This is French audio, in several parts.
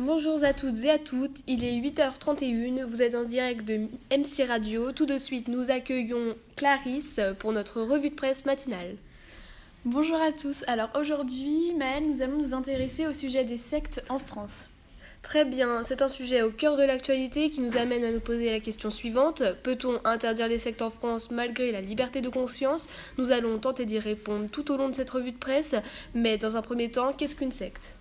Bonjour à toutes et à toutes, il est 8h31, vous êtes en direct de MC Radio. Tout de suite, nous accueillons Clarisse pour notre revue de presse matinale. Bonjour à tous, alors aujourd'hui, Maëlle, nous allons nous intéresser au sujet des sectes en France. Très bien, c'est un sujet au cœur de l'actualité qui nous amène à nous poser la question suivante. Peut-on interdire les sectes en France malgré la liberté de conscience? Nous allons tenter d'y répondre tout au long de cette revue de presse, mais dans un premier temps, qu'est-ce qu'une secte?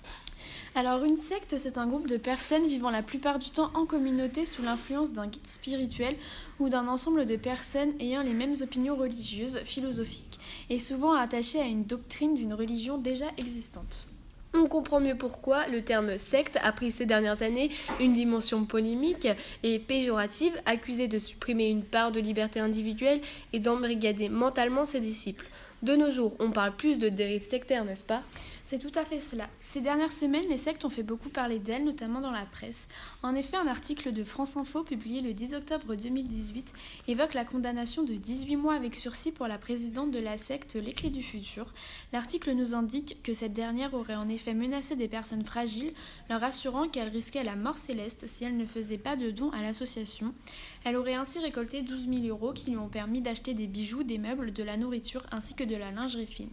Alors une secte, c'est un groupe de personnes vivant la plupart du temps en communauté sous l'influence d'un guide spirituel ou d'un ensemble de personnes ayant les mêmes opinions religieuses, philosophiques, et souvent attachées à une doctrine d'une religion déjà existante. On comprend mieux pourquoi le terme secte a pris ces dernières années une dimension polémique et péjorative, accusé de supprimer une part de liberté individuelle et d'embrigader mentalement ses disciples. De nos jours, on parle plus de dérives sectaires, n'est-ce pas? C'est tout à fait cela. Ces dernières semaines, les sectes ont fait beaucoup parler d'elles, notamment dans la presse. En effet, un article de France Info publié le 10 octobre 2018 évoque la condamnation de 18 mois avec sursis pour la présidente de la secte Les Clés du Futur. L'article nous indique que cette dernière aurait en effet menacé des personnes fragiles, leur assurant qu'elle risquait la mort céleste si elle ne faisait pas de dons à l'association. Elle aurait ainsi récolté 12 000 euros qui lui ont permis d'acheter des bijoux, des meubles, de la nourriture ainsi que de la lingerie fine.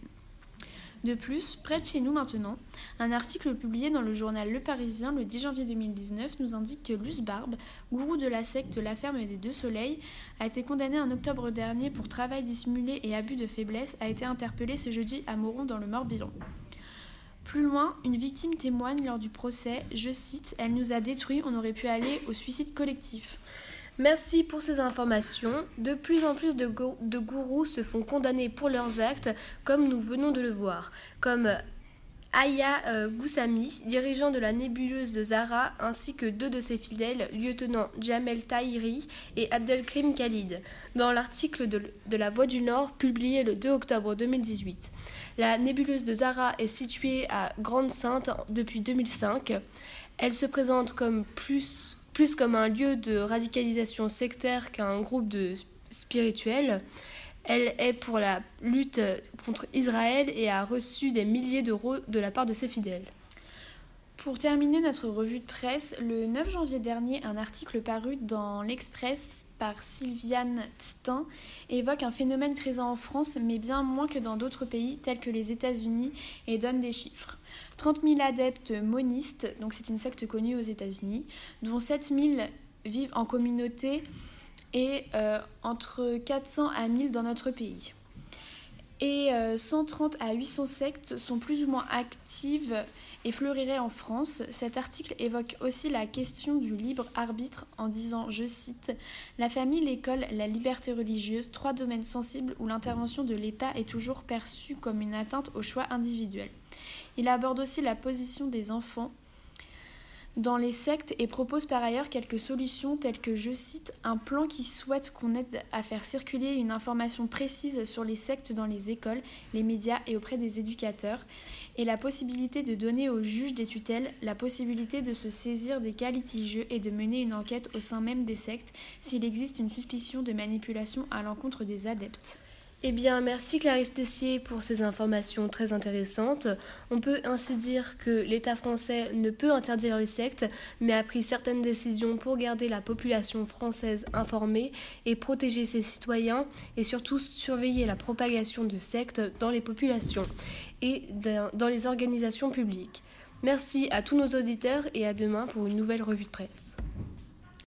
De plus, près de chez nous maintenant, un article publié dans le journal Le Parisien le 10 janvier 2019 nous indique que Luce Barbe, gourou de la secte La Ferme des Deux Soleils, a été condamné en octobre dernier pour travail dissimulé et abus de faiblesse, a été interpellé ce jeudi à Moron dans le Morbihan. Plus loin, une victime témoigne lors du procès, je cite, Elle nous a détruits, on aurait pu aller au suicide collectif. Merci pour ces informations. De plus en plus de, gourous se font condamner pour leurs actes, comme nous venons de le voir, comme Aya euh, Goussami, dirigeant de la nébuleuse de Zara, ainsi que deux de ses fidèles, lieutenant Jamel Tahiri et Abdelkrim Khalid, dans l'article de, La Voix du Nord publié le 2 octobre 2018. La nébuleuse de Zara est située à Grande-Sainte depuis 2005. Elle se présente comme plus plus comme un lieu de radicalisation sectaire qu'un groupe de spirituels. Elle est pour la lutte contre Israël et a reçu des milliers d'euros de la part de ses fidèles. Pour terminer notre revue de presse, le 9 janvier dernier, un article paru dans l'Express par Sylviane Stein évoque un phénomène présent en France, mais bien moins que dans d'autres pays tels que les États-Unis, et donne des chiffres. 30 000 adeptes monistes, donc c'est une secte connue aux États-Unis, dont 7 000 vivent en communauté et euh, entre 400 à 1000 dans notre pays. Et 130 euh, à 800 sectes sont plus ou moins actives et fleuriraient en France. Cet article évoque aussi la question du libre arbitre en disant, je cite, La famille, l'école, la liberté religieuse, trois domaines sensibles où l'intervention de l'État est toujours perçue comme une atteinte au choix individuel. Il aborde aussi la position des enfants dans les sectes et propose par ailleurs quelques solutions telles que, je cite, un plan qui souhaite qu'on aide à faire circuler une information précise sur les sectes dans les écoles, les médias et auprès des éducateurs, et la possibilité de donner aux juges des tutelles la possibilité de se saisir des cas litigieux et de mener une enquête au sein même des sectes s'il existe une suspicion de manipulation à l'encontre des adeptes. Eh bien, merci Clarisse Tessier pour ces informations très intéressantes. On peut ainsi dire que l'État français ne peut interdire les sectes, mais a pris certaines décisions pour garder la population française informée et protéger ses citoyens, et surtout surveiller la propagation de sectes dans les populations et dans les organisations publiques. Merci à tous nos auditeurs et à demain pour une nouvelle revue de presse.